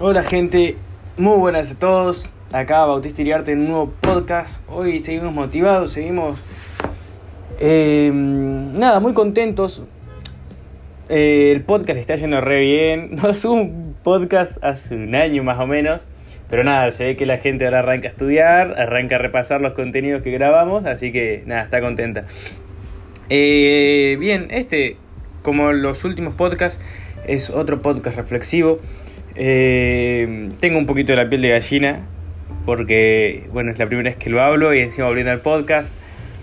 Hola gente, muy buenas a todos. Acá Bautista Iriarte en un nuevo podcast. Hoy seguimos motivados, seguimos... eh, nada, muy contentos. Eh, el podcast está yendo re bien. No subo un podcast hace un año más o menos. Pero nada, se ve que la gente ahora arranca a estudiar, arranca a repasar los contenidos que grabamos. Así que nada, está contenta. Eh, bien, este, como los últimos podcasts, es otro podcast reflexivo. Eh, tengo un poquito de la piel de gallina porque, bueno, es la primera vez que lo hablo y encima volviendo al podcast,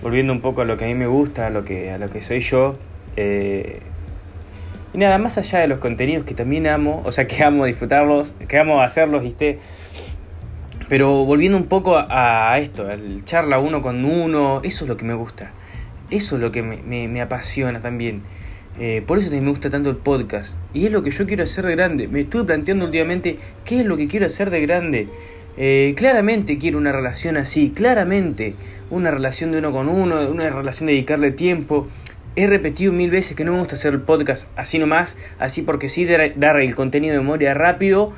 volviendo un poco a lo que a mí me gusta, a lo que, a lo que soy yo. Eh, y nada, más allá de los contenidos que también amo, o sea, que amo disfrutarlos, que amo hacerlos, ¿viste? Pero volviendo un poco a, esto, al charla uno con uno, eso es lo que me gusta. Eso es lo que me, me apasiona también. Eh, por eso me gusta tanto el podcast. Y es lo que yo quiero hacer de grande. Me estuve planteando últimamente qué es lo que quiero hacer de grande. Eh, claramente quiero una relación así, claramente. Una relación de uno con uno, una relación de dedicarle tiempo. He repetido mil veces que no me gusta hacer el podcast así nomás, así porque sí dar el contenido de memoria rápido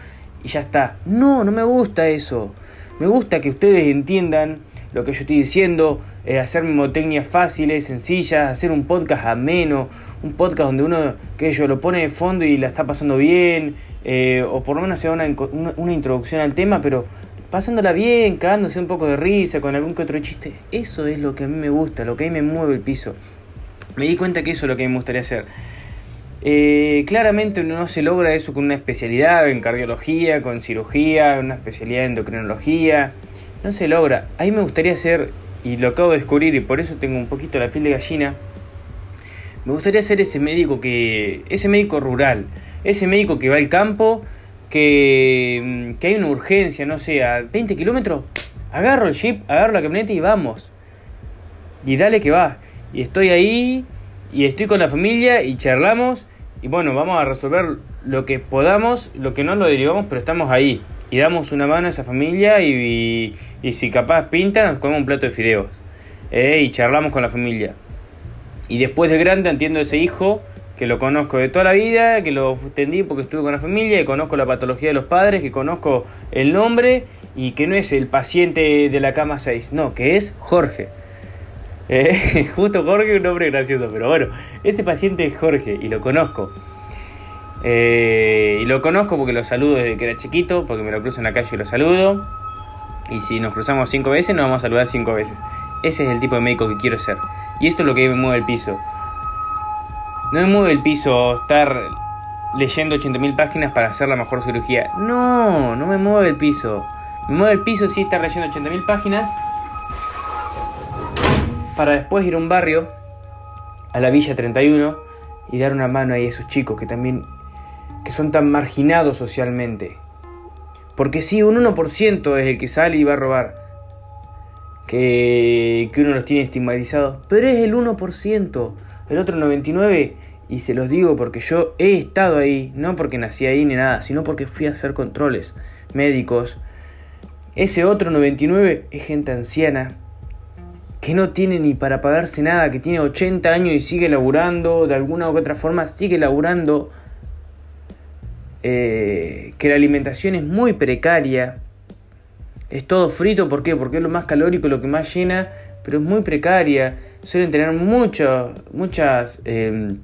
y ya está. No, no me gusta eso. Me gusta que ustedes entiendan lo que yo estoy diciendo, eh, hacer mnemotecnias fáciles, sencillas, hacer un podcast ameno, un podcast donde uno, que yo lo pone de fondo y la está pasando bien, eh, o por lo menos sea una, una, introducción al tema, pero pasándola bien, cagándose un poco de risa, con algún que otro chiste. Eso es lo que a mí me gusta, lo que a mí me mueve el piso. Me di cuenta que eso es lo que me gustaría hacer. Eh, claramente no se logra eso con una especialidad en cardiología, con cirugía, una especialidad en endocrinología no se logra. A mí me gustaría ser, y lo acabo de descubrir y por eso tengo un poquito la piel de gallina, me gustaría ser ese médico que, ese médico rural, ese médico que va al campo, que, que hay una urgencia, no sé, a 20 kilómetros, agarro el jeep, agarro la camioneta y vamos. Y dale que va. Y estoy ahí, y estoy con la familia, y charlamos, y bueno, vamos a resolver lo que podamos, lo que no lo derivamos, pero estamos ahí y damos una mano a esa familia y, y, y si capaz pinta nos comemos un plato de fideos eh, y charlamos con la familia. Y después de grande entiendo ese hijo que lo conozco de toda la vida, que lo entendí porque estuve con la familia, que conozco la patología de los padres, que conozco el nombre y que no es el paciente de la cama 6, no, que es Jorge. Eh, justo Jorge, un nombre gracioso, pero bueno, ese paciente es Jorge y lo conozco. Eh, y lo conozco porque lo saludo desde que era chiquito, porque me lo cruzo en la calle y lo saludo. Y si nos cruzamos cinco veces, nos vamos a saludar cinco veces. Ese es el tipo de médico que quiero ser. Y esto es lo que me mueve el piso. No me mueve el piso estar leyendo 80.000 páginas para hacer la mejor cirugía. No, no me mueve el piso. Me mueve el piso sí estar leyendo 80.000 páginas para después ir a un barrio, a la Villa 31, y dar una mano ahí a esos chicos que también que son tan marginados socialmente. Porque sí, un 1% es el que sale y va a robar. Que, que uno los tiene estigmatizados. Pero es el 1%. El otro 99%, y se los digo porque yo he estado ahí, no porque nací ahí ni nada, sino porque fui a hacer controles médicos. Ese otro 99% es gente anciana que no tiene ni para pagarse nada, que tiene 80 años y sigue laburando, de alguna u otra forma sigue laburando eh, que la alimentación es muy precaria. Es todo frito, ¿por qué? Porque es lo más calórico, lo que más llena, pero es muy precaria. Suelen tener mucho, muchas eh,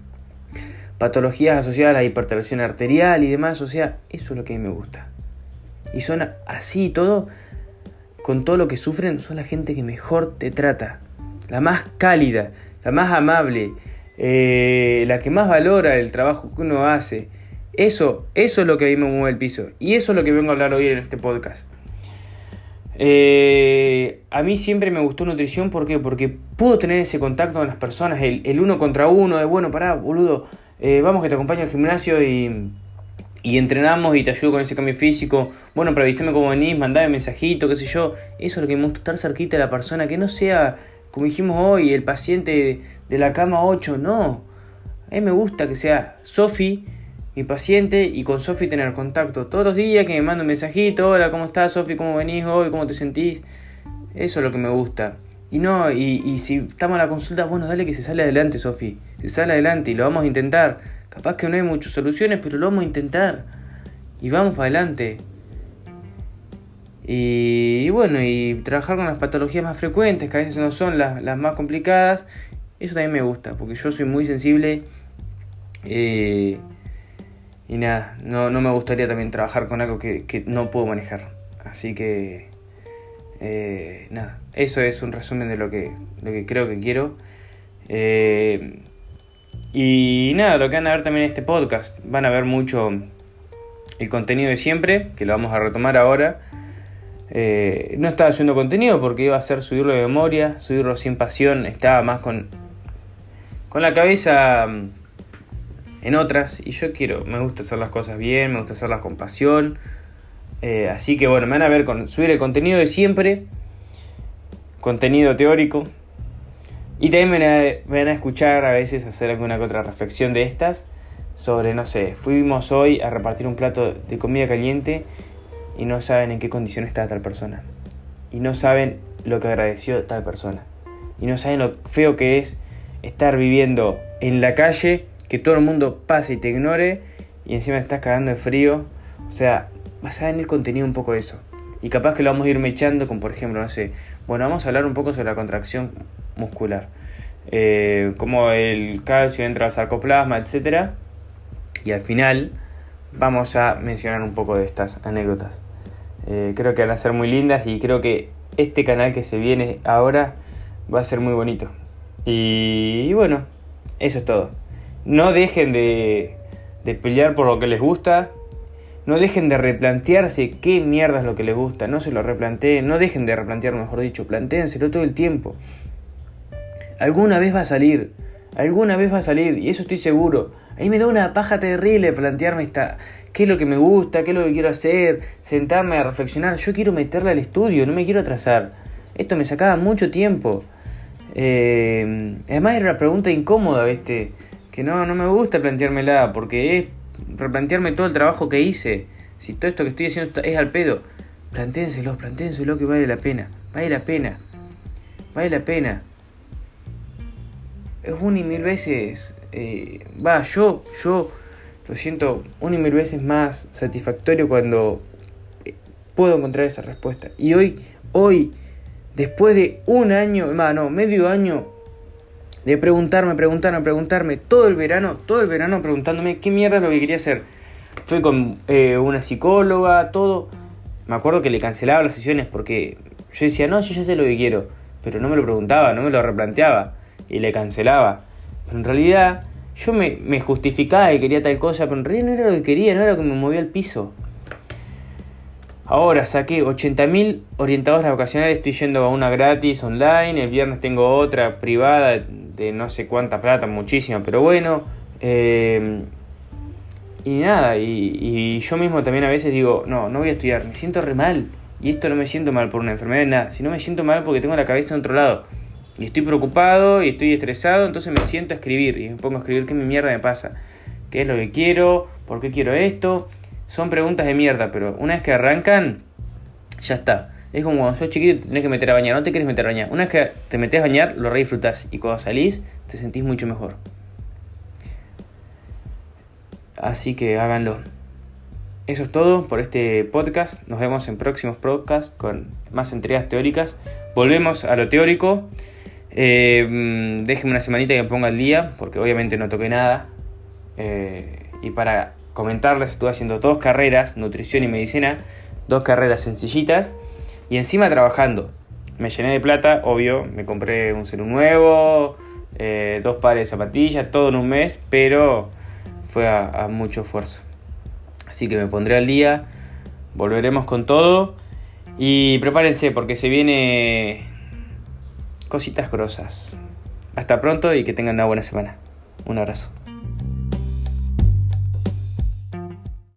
patologías asociadas a la hipertensión arterial y demás. O sea, eso es lo que a mí me gusta. Y son así todo, con todo lo que sufren, son la gente que mejor te trata. La más cálida, la más amable, eh, la que más valora el trabajo que uno hace. Eso, eso es lo que a mí me mueve el piso. Y eso es lo que vengo a hablar hoy en este podcast. Eh, a mí siempre me gustó nutrición, ¿por qué? Porque puedo tener ese contacto con las personas, el, el uno contra uno, de bueno, pará, boludo, eh, vamos que te acompaño al gimnasio y, y entrenamos y te ayudo con ese cambio físico. Bueno, pero avísame cómo venís, mandame mensajito, qué sé yo. Eso es lo que me gusta, estar cerquita de la persona, que no sea, como dijimos hoy, el paciente de la cama 8, no. A mí me gusta que sea Sofi mi paciente y con Sofi tener contacto todos los días, que me manda un mensajito, hola, ¿cómo estás Sofi? ¿Cómo venís hoy? ¿Cómo te sentís? Eso es lo que me gusta. Y no, y, y si estamos en la consulta, bueno, dale que se sale adelante, Sofi. Se sale adelante y lo vamos a intentar. Capaz que no hay muchas soluciones, pero lo vamos a intentar. y vamos para adelante. Y, bueno, y trabajar con las patologías más frecuentes, que a veces no son las, más complicadas, eso también me gusta, porque yo soy muy sensible. Eh, y nada, no, me gustaría también trabajar con algo que, no puedo manejar. Así que, eh, nada, eso es un resumen de lo que, lo que creo que quiero. Eh, y nada, lo que van a ver también en este podcast, van a ver mucho el contenido de siempre, que lo vamos a retomar ahora. Eh, no estaba haciendo contenido porque iba a ser subirlo de memoria, subirlo sin pasión, estaba más con, con la cabeza en otras y yo quiero, me gusta hacer las cosas bien, me gusta hacerlas con pasión. Eh, así que bueno, me van a ver con subir el contenido de siempre, contenido teórico. Y también me van, a, escuchar a veces hacer alguna que otra reflexión de estas sobre, no sé, fuimos hoy a repartir un plato de comida caliente y no saben en qué condición está tal persona. Y no saben lo que agradeció tal persona. Y no saben lo feo que es estar viviendo en la calle, que todo el mundo pase y te ignore y encima estás cagando de frío. O sea, vas a venir contenido un poco de eso. Y capaz que lo vamos a ir mechando con, por ejemplo, no sé, bueno, vamos a hablar un poco sobre la contracción muscular. Eh, como el calcio entra al sarcoplasma, etc. Y al final vamos a mencionar un poco de estas anécdotas. Eh, creo que van a ser muy lindas y creo que este canal que se viene ahora va a ser muy bonito. Y, bueno, eso es todo. No dejen de, de pelear por lo que les gusta. No dejen de replantearse qué mierda es lo que les gusta. No se lo replanteen. No dejen de replantear, mejor dicho. Plantéenselo todo el tiempo. Alguna vez va a salir. Alguna vez va a salir. Y eso estoy seguro. Ahí me da una paja terrible plantearme esta, qué es lo que me gusta, qué es lo que quiero hacer, sentarme a reflexionar. Yo quiero meterle al estudio, no me quiero atrasar. Esto me sacaba mucho tiempo. Eh, además era una pregunta incómoda, ¿viste? Que no, no me gusta planteármela, porque es replantearme todo el trabajo que hice. Si todo esto que estoy haciendo es al pedo, plantéenselo, plantéenselo que vale la pena. Vale la pena. Vale la pena. Es un y mil veces eh, va, yo, yo lo siento un y mil veces más satisfactorio cuando eh, puedo encontrar esa respuesta. Y hoy, hoy, después de un año, más, no, medio año de preguntarme, preguntarme, preguntarme, todo el verano, todo el verano preguntándome qué mierda es lo que quería hacer. Fui con eh, una psicóloga, todo. Me acuerdo que le cancelaba las sesiones porque yo decía, no, yo ya sé lo que quiero, pero no me lo preguntaba, no me lo replanteaba y le cancelaba. Pero en realidad yo me, me justificaba que quería tal cosa, pero en realidad no era lo que quería, no era lo que me movía al piso. Ahora saqué 80.000 orientadores vocacionales, estoy yendo a una gratis online, el viernes tengo otra privada de no sé cuánta plata, muchísima, pero bueno. Eh, y nada, y, yo mismo también a veces digo, no, no voy a estudiar, me siento re mal. Y esto no me siento mal por una enfermedad, nada, sino me siento mal porque tengo la cabeza en otro lado. Y estoy preocupado y estoy estresado, entonces me siento a escribir y me pongo a escribir qué mi mierda me pasa, qué es lo que quiero, por qué quiero esto. Son preguntas de mierda, pero una vez que arrancan, ya está. Es como cuando sos chiquito te tenés que meter a bañar, no te quieres meter a bañar. Una vez que te metes a bañar, lo re disfrutás y cuando salís te sentís mucho mejor. Así que háganlo. Eso es todo por este podcast. Nos vemos en próximos podcasts con más entregas teóricas. Volvemos a lo teórico. Eh, mm, déjenme una semanita que me ponga al día, porque obviamente no toqué nada. Eh, y para comentarles, estuve haciendo dos carreras, nutrición y medicina, dos carreras sencillitas, y encima trabajando. Me llené de plata, obvio, me compré un celu nuevo, eh, dos pares de zapatillas, todo en un mes, pero fue a mucho esfuerzo. Así que me pondré al día, volveremos con todo y prepárense porque se viene cositas grosas. Hasta pronto y que tengan una buena semana. Un abrazo.